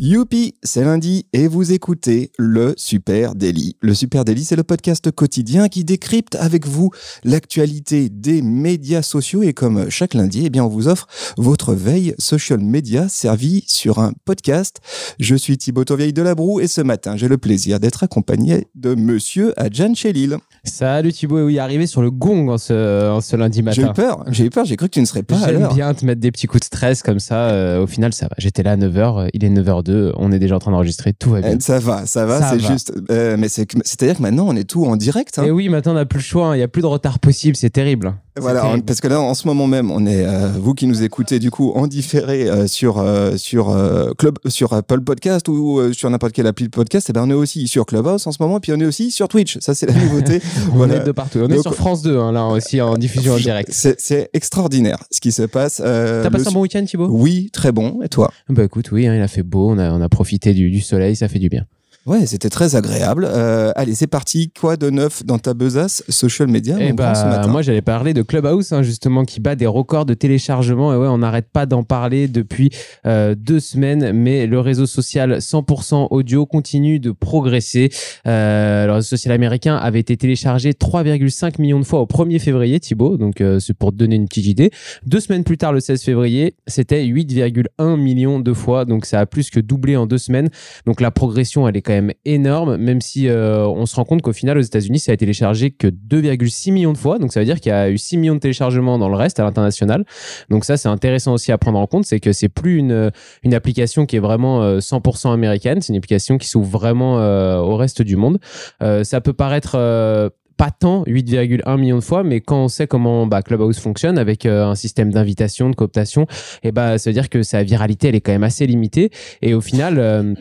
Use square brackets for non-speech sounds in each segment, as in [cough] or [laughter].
Youpi, c'est lundi et vous écoutez le Super Daily. Le Super Daily, c'est le podcast quotidien qui décrypte avec vous l'actualité des médias sociaux et comme chaque lundi, eh bien, on vous offre votre veille social media servie sur un podcast. Je suis Thibaut Tourvieille de la Broue et ce matin, j'ai le plaisir d'être accompagné de monsieur Adjan Chelil. Salut Thibaut, oui, arrivé sur le gong en ce, en ce lundi matin. J'ai eu peur, j'ai eu peur, j'ai cru que tu ne serais pas J'aime bien te mettre des petits coups de stress comme ça. euh, au final, ça va. J'étais là à 9h, il est 9h02, on est déjà en train d'enregistrer, tout va bien. Eh, Ça va, ça va, Ça c'est va. juste. euh, mais c'est- c'est-à-dire que maintenant, on est tout en direct. hein. Et oui, maintenant on n'a plus le choix, hein, il n'y a plus de retard possible, c'est terrible. C'est Voilà, terrible. parce que là, en ce moment même, on est, euh, vous qui nous écoutez, du coup, en différé euh, sur, sur, Club, sur Apple Podcast ou sur n'importe quelle appli de podcast, et ben, on est aussi sur Clubhouse en ce moment, puis on est aussi sur Twitch. Ça, c'est la [laughs] nouveauté. On Voilà. est de partout. On est sur France 2, hein, là aussi en diffusion en direct. C'est c'est extraordinaire ce qui se passe. T'as passé le- un bon week-end Thibaut? Oui, très bon. Et toi? Bah écoute, oui, hein, il a fait beau, on a, profité du soleil, ça fait du bien. Ouais, c'était très agréable. Euh, allez, c'est parti. Quoi de neuf dans ta besace social media ce bah, matin moi j'allais parler de Clubhouse hein, justement qui bat des records de téléchargement. Et ouais on n'arrête pas d'en parler depuis euh, deux semaines. Mais le réseau social 100% audio continue de progresser. Euh, le réseau social américain avait été téléchargé 3,5 millions de fois au 1er février Thibaut. Donc c'est pour te donner une petite idée. Deux semaines plus tard le 16 février c'était 8,1 millions de fois. Donc ça a plus que doublé en deux semaines. Donc la progression elle est quand même énorme même si euh, on se rend compte qu'au final aux États-Unis ça a été téléchargé que 2,6 millions de fois. Donc ça veut dire qu'il y a eu 6 millions de téléchargements dans le reste à l'international. Donc ça c'est intéressant aussi à prendre en compte c'est que c'est plus une, application qui est vraiment euh, 100% américaine. C'est une application qui s'ouvre vraiment euh, au reste du monde. Euh, ça peut paraître euh, pas tant, 8,1 millions de fois, mais quand on sait comment bah, Clubhouse fonctionne avec euh, un système d'invitation, de cooptation, et bah, ça veut dire que sa viralité, elle est quand même assez limitée. Et au final, euh,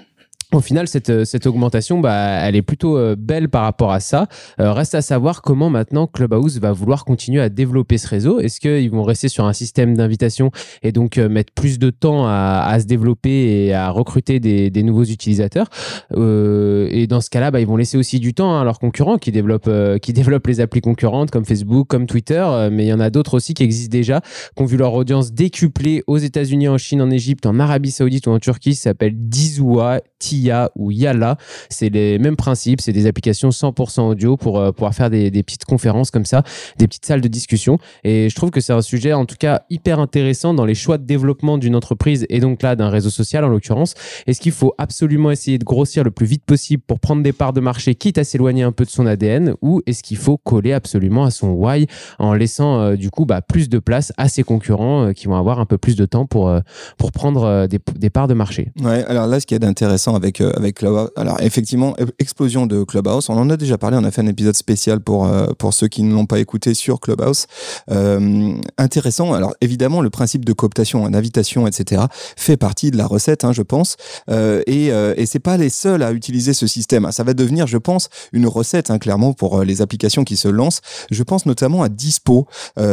au final, cette, cette augmentation, bah, elle est plutôt euh, belle par rapport à ça. Euh, reste à savoir comment maintenant Clubhouse va vouloir continuer à développer ce réseau. Est-ce qu'ils vont rester sur un système d'invitation et donc euh, mettre plus de temps à, se développer et à recruter des, des nouveaux utilisateurs? Euh, Et dans ce cas-là, bah, ils vont laisser aussi du temps hein, à leurs concurrents qui développent, euh, qui [laughs] développent les applis concurrentes comme Facebook, comme Twitter. Euh, mais il y en a d'autres aussi qui existent déjà, qui ont vu leur audience décuplée aux États-Unis, en Chine, en Égypte, en Arabie Saoudite ou en Turquie. Ça s'appelle Dizua, Tia ou Yala. C'est les mêmes principes. C'est des applications 100% audio pour euh, pouvoir faire des, petites conférences comme ça, des petites salles de discussion. Et je trouve que c'est un sujet, en tout cas, hyper intéressant dans les choix de développement d'une entreprise et donc là d'un réseau social en l'occurrence. Est-ce qu'il faut absolument essayer de grossir le plus vite possible pour prendre des parts de marché, quitte à s'éloigner un peu de son ADN, ou est-ce qu'il faut coller absolument à son why en laissant euh, du coup bah, plus de place à ses concurrents euh, qui vont avoir un peu plus de temps pour, pour prendre des, des parts de marché? Ouais, alors là, ce qui est d'intéressant avec, euh, avec Clubhouse, alors effectivement, e- explosion de Clubhouse, on en a déjà parlé, on a fait un épisode spécial pour, euh, pour ceux qui ne l'ont pas écouté sur Clubhouse. Euh, intéressant, alors évidemment, le principe de cooptation, d'invitation, etc., fait partie de la recette, hein, je pense, euh, et, euh, et c'est pas les seuls à utiliser ce système. hein. Ça va devenir, je pense, une recette, hein, clairement, pour les applications qui se lancent. Je pense notamment à Dispo,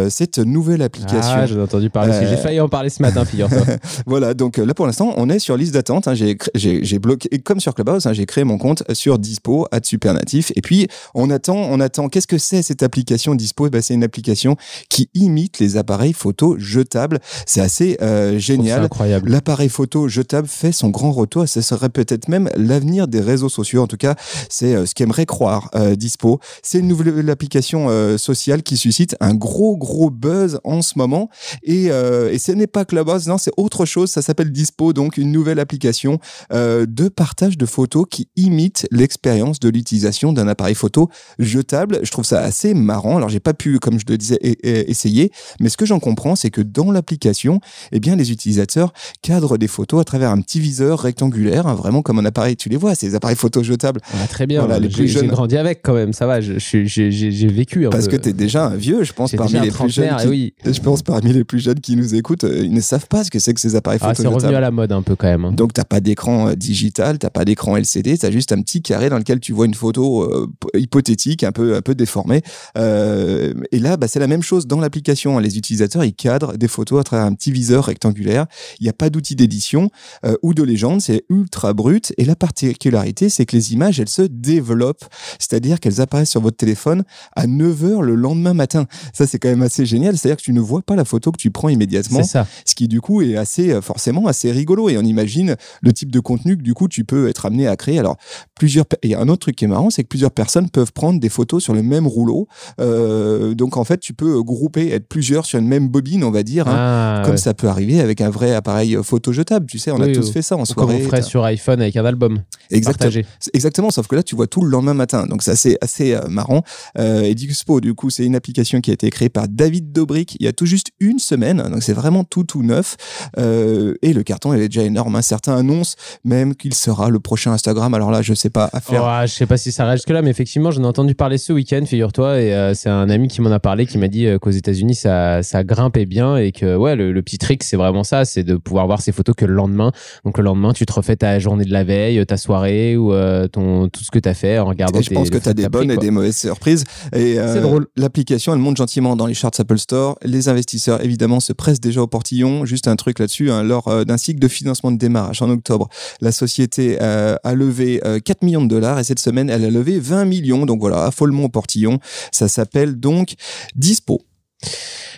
cette nouvelle application. Ah, j'en ai entendu parler aussi. J'ai failli en parler ce matin, figure-toi. [laughs] Voilà, donc là pour l'instant, on est sur liste d'attente. hein. J'ai bloqué, et comme sur Clubhouse, hein, j'ai créé mon compte sur Dispo, à Supernatif. Et puis, on attend, on attend. Qu'est-ce que c'est cette application Dispo? Eh ben, C'est une application qui imite les appareils photo jetables. C'est assez euh, C'est génial. incroyable. L'appareil photo jetable fait son grand retour. Ce serait peut-être même l'avenir des réseaux sociaux. En tout cas, c'est euh, ce qu'aimerait croire euh, Dispo. C'est une nouvelle application euh, sociale qui suscite un gros, gros buzz en ce moment. Et, euh, et ce n'est pas Clubhouse, non, c'est autre chose. Ça s'appelle Dispo, donc une nouvelle application de partage de photos qui imite l'expérience de l'utilisation d'un appareil photo jetable. Je trouve ça assez marrant. Alors, j'ai pas pu, comme je le disais, essayer, mais ce que j'en comprends, c'est que dans l'application, eh bien, les utilisateurs cadrent des photos à travers un petit viseur rectangulaire, hein, vraiment comme un appareil. Tu les vois, ces appareils photo jetables. Ah, très bien. Voilà, les J'ai- plus J'ai jeunes. grandi avec quand même, ça va. J'ai j'ai- j'ai vécu un Parce peu. que tu es déjà un vieux, je pense, J'ai parmi les plus jeunes. Qui, et oui. Je pense parmi les plus jeunes qui nous écoutent, euh, ils ne savent pas ce que c'est que ces appareils Ah, photo c'est revenu jetables. à la mode un peu quand même. hein. Donc, t'as pas d'écran euh, digital digital, t'as pas d'écran LCD, t'as juste un petit carré dans lequel tu vois une photo euh, hypothétique, un peu un peu déformée. Euh, et là, bah, c'est la même chose dans l'application. Les utilisateurs ils cadrent des photos à travers un petit viseur rectangulaire. Il n'y a pas d'outil d'édition euh, ou de légende, c'est ultra brut. Et la particularité, c'est que les images elles se développent, c'est-à-dire qu'elles apparaissent sur votre téléphone à 9h le lendemain matin. Ça c'est quand même assez génial, c'est-à-dire que tu ne vois pas la photo que tu prends immédiatement. C'est ça. Ce qui du coup est assez forcément assez rigolo et on imagine le type de contenu que du coup tu peux être amené à créer. Alors plusieurs il y a un autre truc qui est marrant, c'est que plusieurs personnes peuvent prendre des photos sur le même rouleau. Euh, donc en fait tu peux grouper être plusieurs sur une même bobine, on va dire, hein, Ah, comme ça peut arriver avec un vrai appareil photo jetable. Tu sais, on a tous oui. fait ça en Comme soirée. on ferait sur iPhone avec un album. Exactement. Partagé. Exactement, sauf que là, tu vois tout le lendemain matin. Donc, c'est assez, euh, marrant. Euh, et Dixpo, du coup, c'est une application qui a été créée par David Dobrik il y a tout juste une semaine. Donc, c'est vraiment tout, tout neuf. Euh, et le carton, il est déjà énorme. hein. Certains annoncent même qu'il sera le prochain Instagram. Alors là, je sais pas à faire. Oh, je sais pas si ça reste là, mais effectivement, j'en ai entendu parler ce week-end, figure-toi, et euh, c'est un ami qui m'en a parlé, qui m'a dit euh, qu'aux États-Unis ça, ça grimpait bien et que ouais, le, le petit trick, c'est vraiment ça, c'est de pouvoir voir ces photos que le lendemain. Donc le lendemain, tu te refais ta journée de la veille, ta soirée ou euh, ton tout ce que tu as fait en regardant. Et je tes- pense que tu as des bonnes et des mauvaises surprises. Et euh, drôle. L'application, elle monte gentiment dans les charts Apple Store. Les investisseurs, évidemment, se pressent déjà au portillon. Juste un truc là-dessus. hein, lors d'un cycle de financement de démarrage en octobre, la société euh, a levé euh, 4 millions de dollars et cette semaine, elle a levé 20 millions. Donc voilà, affolement au portillon. Ça s'appelle donc Dispo.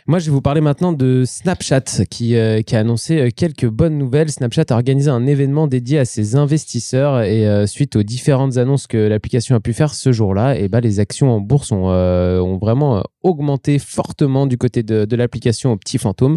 Moi, je vais vous parler maintenant de Snapchat qui, euh, a annoncé euh, quelques bonnes nouvelles. Snapchat a organisé un événement dédié à ses investisseurs et euh, suite aux différentes annonces que l'application a pu faire ce jour-là, et ben, les actions en bourse ont, vraiment augmenté fortement du côté de, l'application au petit fantôme.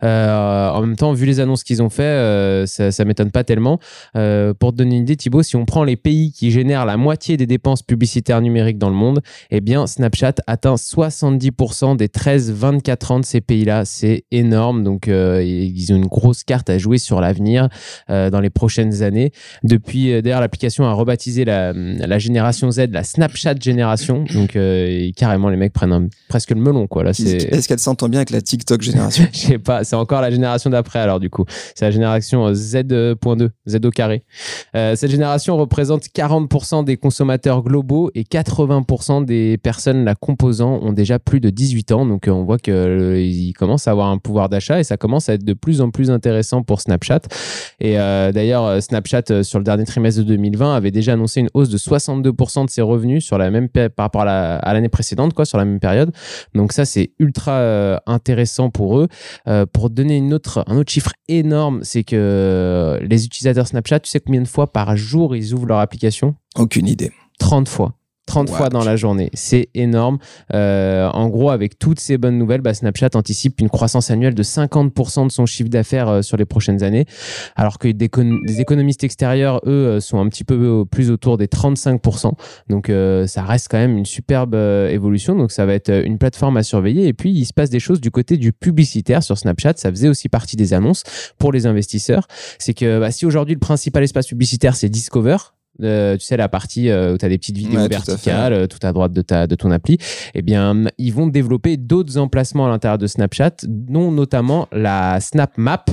En même temps, vu les annonces qu'ils ont fait, ça, ça m'étonne pas tellement. Pour te donner une idée, Thibaut, si on prend les pays qui génèrent la moitié des dépenses publicitaires numériques dans le monde, eh bien, Snapchat atteint 70% des 13-24 ans de ces pays-là. C'est énorme. Donc, euh, ils ont une grosse carte à jouer sur l'avenir euh, dans les prochaines années. Depuis, euh, d'ailleurs, l'application a rebaptisé la, la génération Z la Snapchat génération. Donc, et carrément, les mecs prennent un- presque le melon, quoi. Là, c'est. Est-ce qu'elle s'entend bien avec la TikTok génération? [laughs] Je sais pas, c'est encore la génération d'après alors du coup. C'est la génération euh, Z.2, Z au carré. Cette génération représente 40% des consommateurs globaux et 80% des personnes la composant ont déjà plus de 18 ans. Donc on voit qu'ils commencent à avoir un pouvoir d'achat et ça commence à être de plus en plus intéressant pour Snapchat. Et euh, d'ailleurs, euh, Snapchat euh, sur le dernier trimestre de 2020 avait déjà annoncé une hausse de 62% de ses revenus sur la même par rapport à la- à l'année précédente, quoi, sur la même période. Donc ça, c'est ultra euh, intéressant pour eux. Euh, pour donner une autre, un autre chiffre énorme, c'est que les utilisateurs Snapchat, tu sais combien de fois par jour ils ouvrent leur application? Aucune idée. 30 fois. 30 What? fois dans la journée. C'est énorme. Euh, en gros, avec toutes ces bonnes nouvelles, bah, Snapchat anticipe une croissance annuelle de 50% de son chiffre d'affaires euh, sur les prochaines années, alors que des, écon- des économistes extérieurs, eux, euh, sont un petit peu plus autour des 35%. Donc, euh, ça reste quand même une superbe évolution. Donc, ça va être une plateforme à surveiller. Et puis, il se passe des choses du côté du publicitaire sur Snapchat. Ça faisait aussi partie des annonces pour les investisseurs. C'est que bah, si aujourd'hui, le principal espace publicitaire, c'est Discover, euh, tu sais la partie euh, où tu as des petites vidéos Ouais, tout à verticales euh, tout à droite de ta de ton appli eh bien ils vont développer d'autres emplacements à l'intérieur de Snapchat dont notamment la Snap Map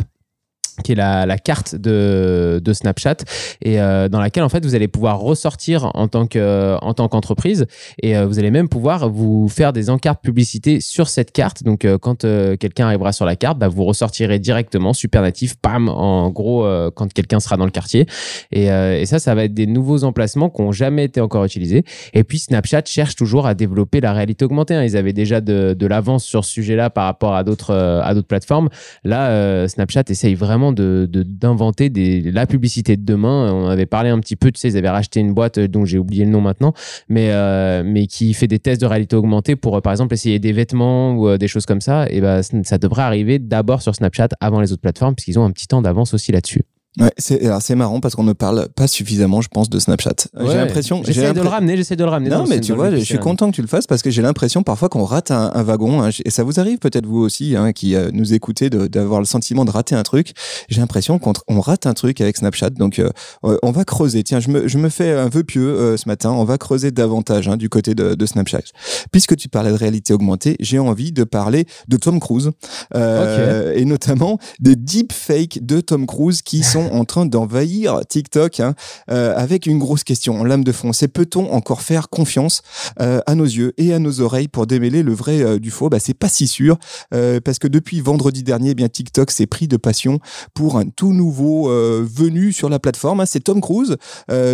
qui est la, la carte de, de Snapchat et euh, dans laquelle en fait vous allez pouvoir ressortir en tant que en tant qu'entreprise et euh, vous allez même pouvoir vous faire des encarts publicités sur cette carte. Donc euh, quand euh, quelqu'un arrivera sur la carte bah, vous ressortirez directement super natif pam en gros euh, quand quelqu'un sera dans le quartier. Et, et ça ça va être des nouveaux emplacements qui n'ont jamais été encore utilisés. Et puis Snapchat cherche toujours à développer la réalité augmentée hein. ils avaient déjà de, de l'avance sur ce sujet là par rapport à d'autres à d'autres plateformes. Là, Snapchat essaye vraiment de d'inventer la publicité de demain. On avait parlé un petit peu, tu sais, ils avaient racheté une boîte euh, dont j'ai oublié le nom maintenant, mais euh, mais qui fait des tests de réalité augmentée pour, euh, par exemple, essayer des vêtements ou des choses comme ça. Et ben, ça devrait arriver d'abord sur Snapchat avant les autres plateformes, puisqu'ils ont un petit temps d'avance aussi là-dessus. Ouais, c'est alors c'est marrant parce qu'on ne parle pas suffisamment, je pense, de Snapchat. j'ai l'impression. J'essaie de le ramener, j'essaie de le ramener. Non, mais tu vois, je suis content que tu le fasses parce que j'ai l'impression parfois qu'on rate un, un wagon. hein. Et ça vous arrive peut-être vous aussi, hein, qui euh, nous écoutez, de- d'avoir le sentiment de rater un truc. J'ai l'impression qu'on on rate un truc avec Snapchat. Donc, euh, on va creuser. Tiens, je me, je me fais un vœu pieux euh, ce matin. On va creuser davantage hein, du côté de, de Snapchat. Puisque tu parlais de réalité augmentée, j'ai envie de parler de Tom Cruise euh, et notamment des deepfakes de Tom Cruise qui sont en train d'envahir TikTok hein, euh, avec une grosse question en lame de fond. C'est peut-on encore faire confiance euh, à nos yeux et à nos oreilles pour démêler le vrai euh, du faux? Bah, C'est pas si sûr parce que depuis vendredi dernier, eh bien TikTok s'est pris de passion pour un tout nouveau venu sur la plateforme. hein. c'est Tom Cruise.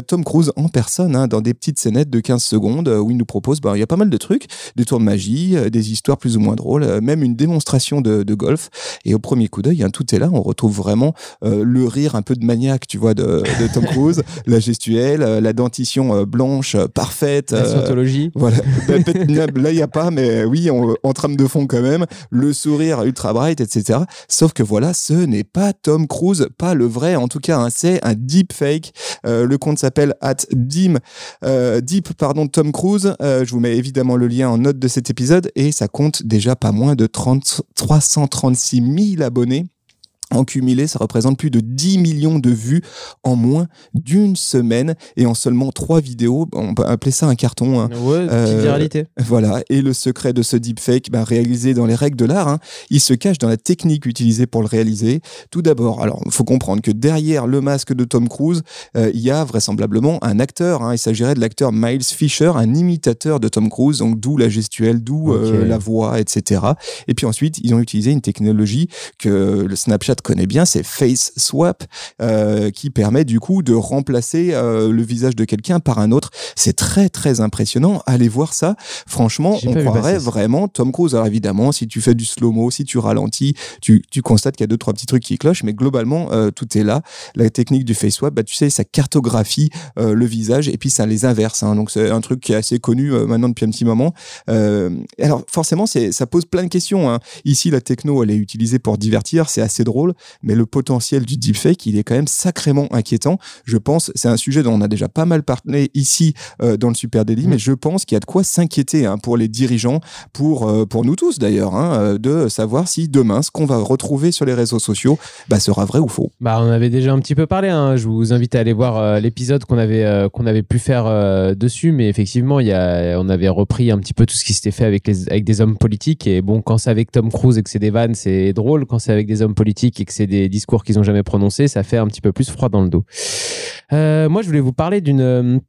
Tom Cruise en personne hein, dans des petites scénettes de 15 secondes où il nous propose, bah, il y a pas mal de trucs, des tours de magie, des histoires plus ou moins drôles, même une démonstration de, golf. Et au premier coup d'œil, tout est là. On retrouve vraiment le rire un peu de maniaque, tu vois, de, de Tom Cruise, [laughs] la gestuelle, euh, la dentition euh, blanche euh, parfaite. La scientologie. voilà, [laughs] Bah, là il n'y a pas, mais oui, on- en trame de fond quand même, le sourire ultra bright, etc. Sauf que voilà, ce n'est pas Tom Cruise, pas le vrai, en tout cas, hein, c'est un deepfake. Euh, le compte s'appelle at dim, euh, deep, pardon, Tom Cruise. Euh, je vous mets évidemment le lien en note de cet épisode et ça compte déjà pas moins de 30, 336 000 abonnés. En cumulé, ça représente plus de 10 millions de vues en moins d'une semaine et en seulement trois vidéos. On peut appeler ça un carton. hein. Ouais, petite Euh, viralité. Voilà, et le secret de ce deepfake, ben, réalisé dans les règles de l'art, hein, il se cache dans la technique utilisée pour le réaliser. Tout d'abord, alors il faut comprendre que derrière le masque de Tom Cruise, euh, il y a vraisemblablement un acteur. hein. il s'agirait de l'acteur Miles Fisher, un imitateur de Tom Cruise, donc d'où la gestuelle, d'où euh, la voix, etc. Et puis ensuite, ils ont utilisé une technologie que le Snapchat connaît bien, c'est Face Swap, euh, qui permet du coup de remplacer euh, le visage de quelqu'un par un autre. C'est très très impressionnant. Allez voir ça. Franchement, on croirait vraiment Tom Cruise. Alors évidemment, si tu fais du slow-mo, si tu ralentis, tu, tu constates qu'il y a deux trois petits trucs qui clochent, mais globalement euh, tout est là. La technique du face swap, bah tu sais, ça cartographie euh, le visage et puis ça les inverse. hein. Donc c'est un truc qui est assez connu euh, maintenant depuis un petit moment. Euh, alors forcément, c'est ça pose plein de questions. hein. Ici, la techno, elle est utilisée pour divertir, c'est assez drôle, mais le potentiel du deepfake, il est quand même sacrément inquiétant. Je pense, c'est un sujet dont on a déjà pas mal parlé ici euh, dans le Super Daily, Mm. mais je pense qu'il y a de quoi s'inquiéter hein, pour les dirigeants, pour euh, pour nous tous d'ailleurs, hein, euh, de savoir si demain ce qu'on va retrouver sur les réseaux sociaux bah, sera vrai ou faux. Bah, on avait déjà un petit peu parlé. hein. Je vous invite à aller voir l'épisode qu'on avait qu'on avait pu faire dessus, mais effectivement, il y a, on avait repris un petit peu tout ce qui s'était fait avec les avec des hommes politiques. Et bon, quand c'est avec Tom Cruise et que c'est des vannes, c'est drôle. Quand c'est avec des hommes politiques et que c'est des discours qu'ils ont jamais prononcés, ça fait un petit peu plus froid dans le dos. Euh, moi, je voulais vous parler d'une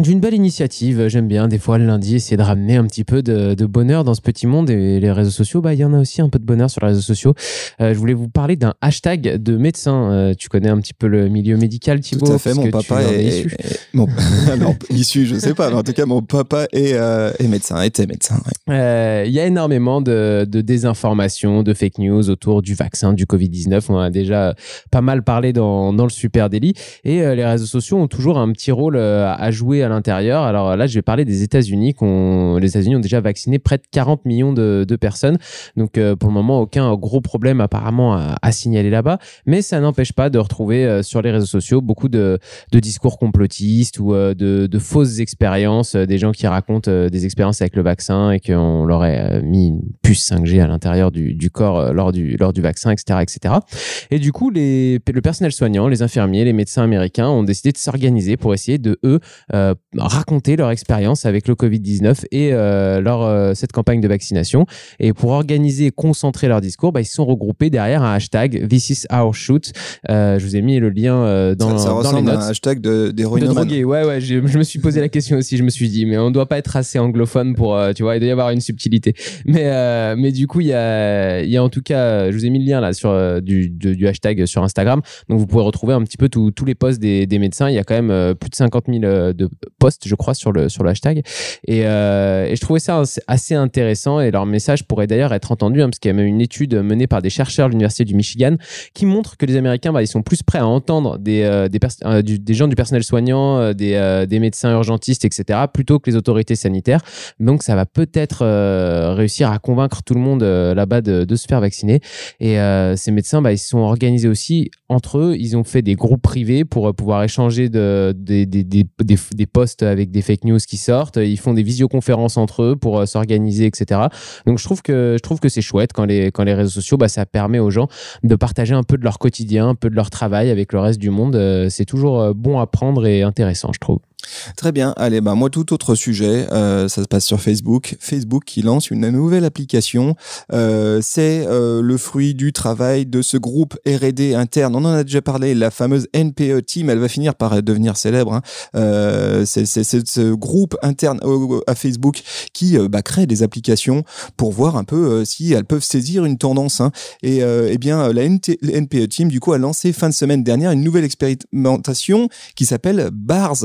d'une belle initiative. J'aime bien des fois le lundi essayer de ramener un petit peu de, de bonheur dans ce petit monde et les réseaux sociaux. Bah, il y en a aussi un peu de bonheur sur les réseaux sociaux. Euh, je voulais vous parler d'un hashtag de médecin. Euh, tu connais un petit peu le milieu médical, Thibaut Tout à fait, mon papa est, issu. est- mon, [laughs] non, issu, je sais pas, mais en tout cas, mon papa est, euh, est médecin, était médecin. ouais. Il y a énormément de, de désinformation, de fake news autour du vaccin, du Covid-19. On a déjà pas mal parlé dans, dans le Super Daily. Et les réseaux sociaux ont toujours un petit rôle à jouer à l'intérieur. Alors là, je vais parler des États-Unis. Les États-Unis ont déjà vacciné près de 40 millions de, personnes. Donc euh, pour le moment, aucun gros problème apparemment à, à signaler là-bas. Mais ça n'empêche pas de retrouver euh, sur les réseaux sociaux beaucoup de, discours complotistes ou euh, de, fausses expériences, euh, des gens qui racontent euh, des expériences avec le vaccin et qu'on leur euh, mis une puce 5G à l'intérieur du, corps euh, lors, du, lors du vaccin, etc. etc. Et du coup, le personnel soignant, les infirmiers, les médecins américains ont décidé de s'organiser pour essayer de, eux, euh, raconter leur expérience avec le Covid-19 et euh, leur, euh, cette campagne de vaccination. Et pour organiser et concentrer leur discours, bah, ils se sont regroupés derrière un hashtag This is our shoot. Euh, je vous ai mis le lien dans, ça, ça dans les ressemble notes. à un hashtag de, De d'héroïnomane. drogué, ouais, ouais. Je, je me suis posé la question aussi. Je me suis dit, mais on doit pas être assez anglophone pour, tu vois, il doit y avoir une subtilité. Mais, mais du coup, il y a, y a en tout cas, je vous ai mis le lien là sur du, de- du hashtag sur Instagram. Donc vous pouvez retrouver un petit peu tous les posts des, des médecins. Il y a quand même plus de 50 000 euh, de posts, je crois, sur le sur le hashtag. Et, euh, et je trouvais ça assez- intéressant. Et leur message pourrait d'ailleurs être entendu, hein, parce qu'il y a même une étude menée par des chercheurs de l'université du Michigan qui montre que les Américains, bah, ils sont plus prêts à entendre des, euh, euh, des gens du personnel soignant, des, des médecins urgentistes, etc., plutôt que les autorités sanitaires. Donc, ça va peut-être réussir à convaincre tout le monde là-bas de, se faire vacciner. Et ces médecins, bah, ils se sont organisés aussi entre eux. Ils ont fait des groupes privés pour pouvoir échanger de, des posts avec des fake news qui sortent. Ils font des visioconférences entre eux pour euh, s'organiser, etc. Donc, je trouve que, je trouve que c'est chouette quand les, quand les réseaux sociaux, bah, ça permet aux gens de partager un peu de leur quotidien, un peu de leur travail avec le reste du monde. Euh, c'est toujours euh, bon à prendre et intéressant, je trouve. Très bien. Allez, bah moi tout autre sujet, euh, ça se passe sur Facebook. Facebook qui lance une nouvelle application. Euh, c'est euh, le fruit du travail de ce groupe R&D interne. On en a déjà parlé. La fameuse NPE Team, elle va finir par devenir célèbre. Hein. C'est ce groupe interne à Facebook qui bah, crée des applications pour voir un peu si elles peuvent saisir une tendance. Hein. Et eh bien, la NPE Team du coup a lancé fin de semaine dernière une nouvelle expérimentation qui s'appelle. Bars,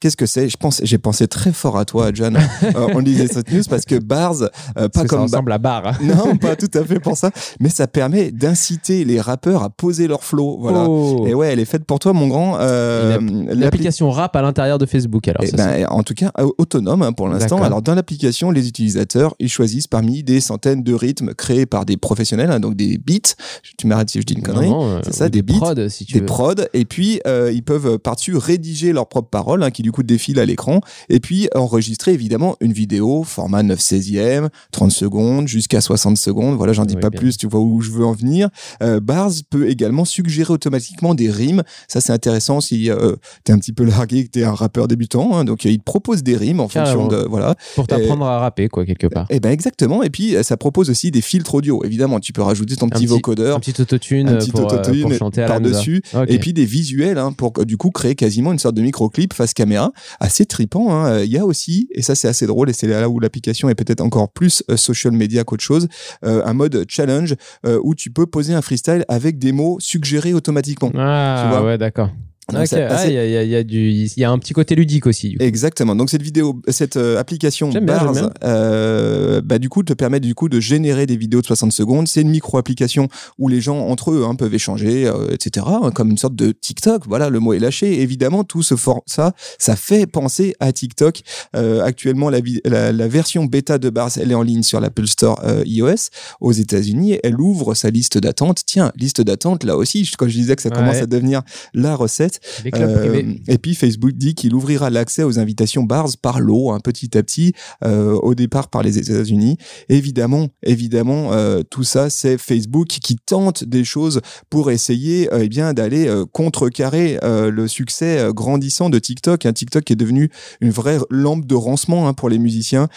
qu'est-ce que c'est? Je pense, j'ai pensé très fort à toi, John. [laughs] on disait cette news parce que Bars, pas comme ça ressemble à bar. Hein. non, pas tout à fait pour ça, mais ça permet d'inciter les rappeurs à poser leur flow. Voilà. Oh. Et ouais, elle est faite pour toi, mon grand. L'application rap à l'intérieur de Facebook, alors. Eh ben, en tout cas, autonome hein, pour l'instant. Alors, dans l'application, les utilisateurs, ils choisissent parmi des centaines de rythmes créés par des professionnels, hein, donc des beats. Tu m'arrêtes si je dis une connerie. Euh, c'est ça, des, des prods, si tu des prods. Et puis, euh, ils peuvent par-dessus rédiger leurs propres hein, qui du coup défilent à l'écran. Et puis, enregistrer évidemment une vidéo, format 9 16e, 30 secondes, jusqu'à 60 secondes. Voilà, j'en dis pas plus, tu vois où je veux en venir. Euh, Bars peut également suggérer automatiquement des rimes. Ça, c'est intéressant si euh, tu es un petit peu largué, que tu es un rappeur débutant. Hein. donc, il te propose des rimes en fonction de. Voilà. Pour t'apprendre à rapper, quoi, quelque part. Et eh ben exactement. Et puis, ça propose aussi des filtres audio. Évidemment, tu peux rajouter ton petit, vocodeur. Un petit autotune, un petit pour, euh, pour chanter par-dessus. Et puis, des visuels hein, pour du coup créer quasiment une sorte de microclip face caméra. Assez tripant. Hein. Il y a aussi, et ça, c'est assez drôle, et c'est là où l'application est peut-être encore plus euh, social media qu'autre chose, un mode challenge où tu peux poser un freestyle avec des mots suggérés automatiquement. Ah, ouais, d'accord. Ah, il y, a, du, il y a un petit côté ludique aussi. Exactement. Donc cette vidéo, cette euh, application Bars, euh, bah, du coup, te permet du coup de générer des vidéos de 60 secondes. C'est une micro-application où les gens entre eux hein, peuvent échanger, euh, etc. Hein, comme une sorte de TikTok. Voilà, le mot est lâché. Évidemment, tout ce for ça, ça fait penser à TikTok. Euh, actuellement, la, la, la, version bêta de Bars, elle est en ligne sur l'Apple Store iOS aux États-Unis. Elle ouvre sa liste d'attente. Tiens, liste d'attente là aussi. Quand je disais que ça commence à devenir la recette. Euh, et puis Facebook dit qu'il ouvrira l'accès aux invitations bars par lot, hein, petit à petit, euh, au départ par les États-Unis. Évidemment, évidemment, euh, tout ça, c'est Facebook qui tente des choses pour essayer eh bien d'aller contrecarrer le succès grandissant de TikTok. Un TikTok qui est devenu une vraie lampe de rancement hein, pour les musiciens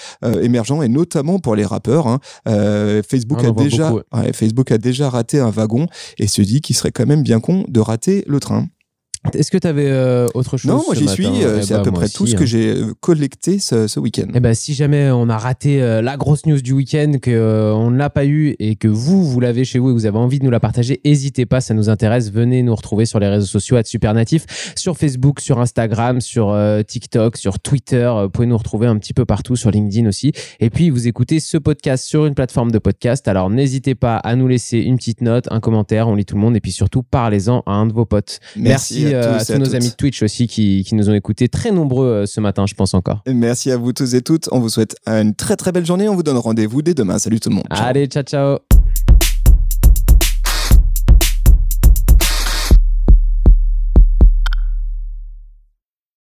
émergents et notamment pour les rappeurs. Hein. Facebook a déjà, Facebook a déjà raté un wagon et se dit qu'il serait quand même bien con de rater le train. Est-ce que tu avais euh, autre chose Non, moi j'y suis. Euh, eh c'est à bah, peu près tout ce que hein. j'ai euh, collecté ce, ce week-end. Eh ben, si jamais on a raté la grosse news du week-end, qu'on ne l'a pas eu et que vous, vous l'avez chez vous et que vous avez envie de nous la partager, n'hésitez pas, ça nous intéresse. Venez nous retrouver sur les réseaux sociaux à Supernatif, sur Facebook, sur Instagram, sur TikTok, sur Twitter. Vous pouvez nous retrouver un petit peu partout, sur LinkedIn aussi. Et puis, vous écoutez ce podcast sur une plateforme de podcast. Alors, n'hésitez pas à nous laisser une petite note, un commentaire, on lit tout le monde. Et puis surtout, parlez-en à un de vos potes. Merci euh, à, tous, nos amis de Twitch aussi qui, qui, nous ont écoutés très nombreux euh, ce matin, je pense encore. Merci à vous tous et toutes. On vous souhaite une très très belle journée. On vous donne rendez-vous dès demain. Salut tout le monde. Allez, ciao ciao.